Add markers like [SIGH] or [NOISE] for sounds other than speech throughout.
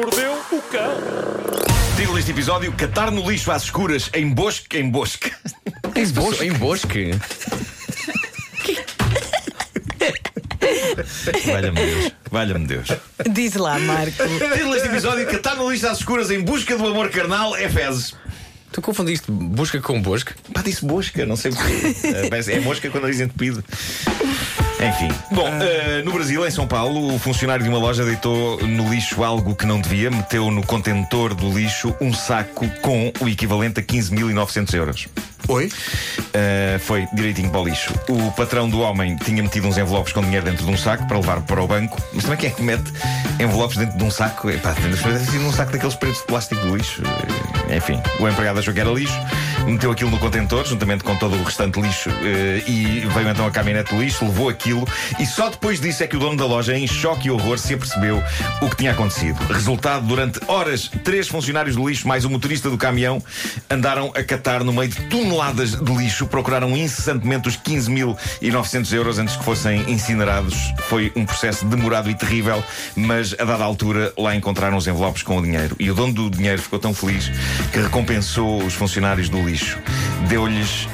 mordeu o cão. Título deste episódio: Catar no lixo às escuras, em bosque, em bosque. Em bosque? Em bosque? Valha-me Deus. Valha-me Deus. Diz lá, Marco. Título deste episódio: Catar no lixo às escuras, em busca do amor carnal, é fezes. Tu confundiste busca com bosque? Pá, disse bosca, não sei porquê. [LAUGHS] É mosca quando dizem entupido. Enfim. Bom, eh, no Brasil, em São Paulo, o funcionário de uma loja deitou no lixo algo que não devia, meteu no contentor do lixo um saco com o equivalente a 15.900 euros. Oi? Uh, foi direitinho para o lixo. O patrão do homem tinha metido uns envelopes com dinheiro dentro de um saco para levar para o banco. Mas também quem é que mete envelopes dentro de um saco? Epá, deve ser assim num saco daqueles pretos de plástico do lixo. Uh, Enfim, o empregado achou que era lixo, meteu aquilo no contentor, juntamente com todo o restante lixo, uh, e veio então a caminhonete do lixo, levou aquilo, e só depois disso é que o dono da loja, em choque e horror, se apercebeu o que tinha acontecido. Resultado, durante horas, três funcionários do lixo, mais o motorista do caminhão, andaram a catar no meio de toneladas de lixo, procuraram incessantemente os 15.900 euros antes que fossem incinerados. Foi um processo demorado e terrível, mas a dada altura lá encontraram os envelopes com o dinheiro. E o dono do dinheiro ficou tão feliz que recompensou os funcionários do lixo. Deu-lhes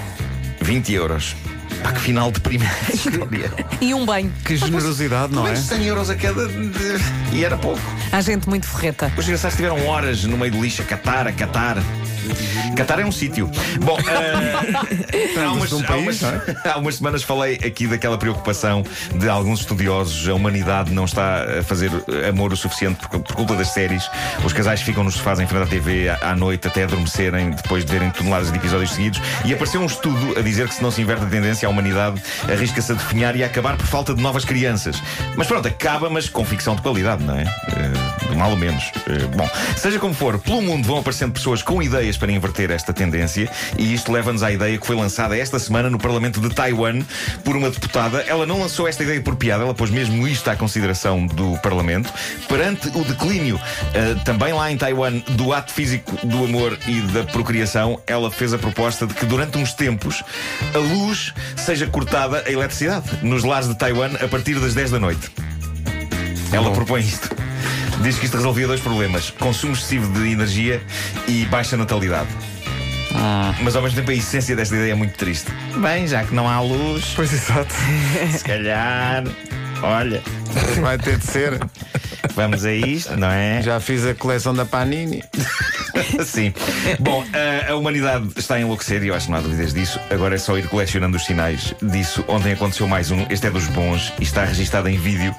20 euros. Pá, que final deprimente da [LAUGHS] história. E um banho. Que generosidade, não é? Mas 100 euros a cada. de- E era pouco. Há gente muito forreta. Os engraçados tiveram horas no meio do lixo a catar, a catar. Catar é um sítio. Bom, ah, [LAUGHS] há, umas, há, país, umas, não é? há umas semanas falei aqui daquela preocupação de alguns estudiosos. A humanidade não está a fazer amor o suficiente por, por culpa das séries. Os casais ficam nos sofás em frente à TV à, à noite até adormecerem depois de verem toneladas de episódios seguidos. E apareceu um estudo a dizer que se não se inverte a tendência, a humanidade arrisca-se a definhar e a acabar por falta de novas crianças. Mas pronto, acaba, mas com ficção de qualidade, não é? Eh, mal ou menos. Eh, bom, seja como for, pelo mundo vão aparecendo pessoas com ideias para inverter esta tendência e isto leva-nos à ideia que foi lançada esta semana no Parlamento de Taiwan por uma deputada. Ela não lançou esta ideia por piada, ela pôs mesmo isto à consideração do Parlamento. Perante o declínio, eh, também lá em Taiwan, do ato físico do amor e da procriação, ela fez a proposta de que durante uns tempos a luz seja cortada a eletricidade nos lares de Taiwan a partir das 10 da noite. Ela propõe isto. Diz que isto resolvia dois problemas: consumo excessivo de energia e baixa natalidade. Mas ao mesmo tempo a essência desta ideia é muito triste. Bem, já que não há luz, Pois exato. [LAUGHS] se calhar, olha, Vai ter de ser. vamos a isto, não é? Já fiz a coleção da Panini. [LAUGHS] Sim. Bom, a, a humanidade está a enlouquecer e eu acho que não há dúvidas disso. Agora é só ir colecionando os sinais disso. Ontem aconteceu mais um. Este é dos bons e está registado em vídeo.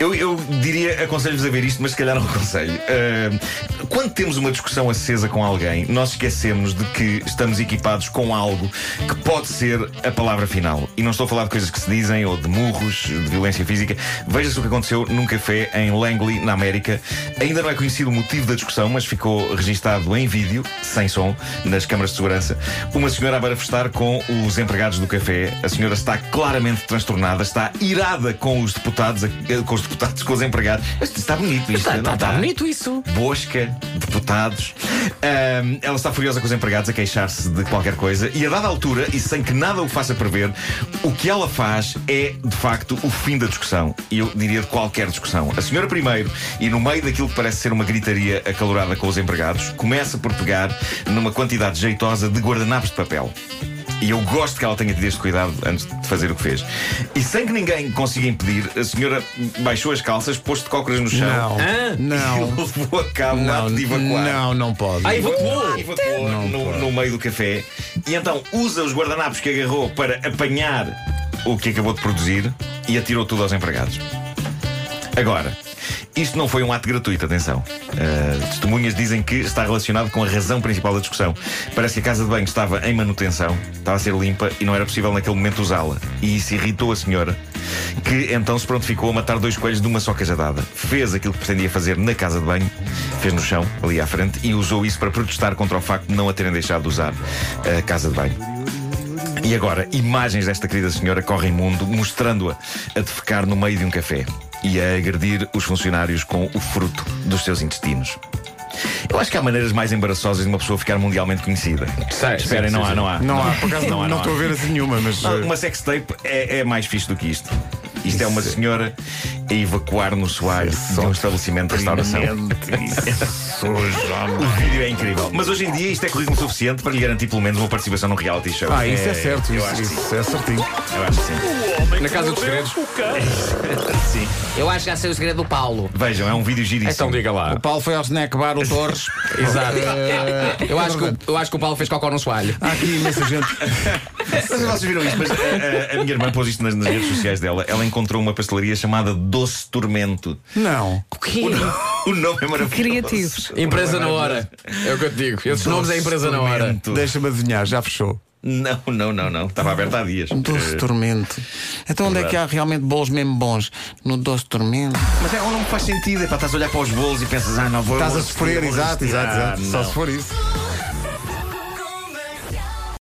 Eu, eu diria, aconselho-vos a ver isto, mas se calhar não aconselho. Ah, quando temos uma discussão acesa com alguém, nós esquecemos de que estamos equipados com algo que pode ser a palavra final. E não estou a falar de coisas que se dizem ou de murros, de violência física. Veja-se o que aconteceu num café em Langley, na América. Ainda não é conhecido o motivo da discussão, mas ficou registado em vídeo, sem som, nas câmaras de segurança. Uma senhora a manifestar com os empregados do café. A senhora está claramente transtornada, está irada com os deputados, eh, com os deputados, com os empregados. Está bonito isto, Está não tá, está? tá bonito isso. Bosca, deputados. Ahm, ela está furiosa com os empregados a queixar-se de qualquer coisa e a dada altura, e sem que nada o faça prever, o que ela faz é, de facto, o fim da discussão. E eu diria de qualquer discussão. A senhora primeiro, e no meio daquilo que parece ser uma gritaria acalorada com os empregados, começa por pegar numa quantidade jeitosa de guardanapos de papel. E eu gosto que ela tenha tido este cuidado antes de fazer o que fez. E sem que ninguém consiga impedir, a senhora baixou as calças, pôs de cócoras no chão. Não. Ah? [LAUGHS] E Não. levou a cabo o Não, de evacuar. não, não pode. Ah, evacuou. Evacuou Não no, pode. no meio do café. E então usa os guardanapos que agarrou para apanhar o que acabou de produzir e atirou tudo aos empregados. Agora, isto não foi um ato gratuito, atenção. Uh, testemunhas dizem que está relacionado com a razão principal da discussão. Parece que a casa de banho estava em manutenção, estava a ser limpa e não era possível naquele momento usá-la. E isso irritou a senhora, que então se prontificou a matar dois coelhos de uma só cajadada. Fez aquilo que pretendia fazer na casa de banho, fez no chão, ali à frente, e usou isso para protestar contra o facto de não a terem deixado de usar a casa de banho. E agora, imagens desta querida senhora correm mundo, mostrando-a a defecar no meio de um café e a agredir os funcionários com o fruto dos seus intestinos. Eu acho que há maneiras mais embaraçosas de uma pessoa ficar mundialmente conhecida. Sei, Esperem, sim, não, sim, há, sim. não há, Não há, por acaso Não não há, não há. estou a ver assim nenhuma, mas. Ah, eh, Uma sextape é, é mais fixe do que isto. Isto é uma senhora a evacuar no soalho de um estabelecimento de restauração. O vídeo é incrível. Mas hoje em dia isto é currículo suficiente para lhe garantir pelo menos uma participação num reality show. Ah, isso é, certo. Eu Isso, acho isso é certinho. Eu acho que sim. Na Casa dos Segredos. sim. Eu acho que já sei o segredo do Paulo. Vejam, é um vídeo giríssimo. Então diga lá. O Paulo foi ao snack bar, o Torres. [LAUGHS] Exato. Eh, Eu acho, que, o- eu acho que o Paulo fez cocó no soalho. Há aqui imensa gente. Se vocês viram isto, mas a, a- a minha irmã pôs isto nas, nas redes sociais dela. Ela encontrou uma pastelaria chamada Doce Tormento. Não. O quê? O [LAUGHS] nome é maravilhoso. Criativos. Empresa na hora. É o que eu te digo. Esses nomes é empresa na hora. Tormento. Deixa-me adivinhar, já fechou. Não, não, não, não. Estava aberto há dias. Doce Eh, Tormento. Então onde é que há realmente bolos mesmo bons? No Doce Tormento. Mas é, não faz sentido. É para estás a olhar para os bolos e pensas, ah, não vou. Estás a sofrer, exato, exato, exato. Só se for isso.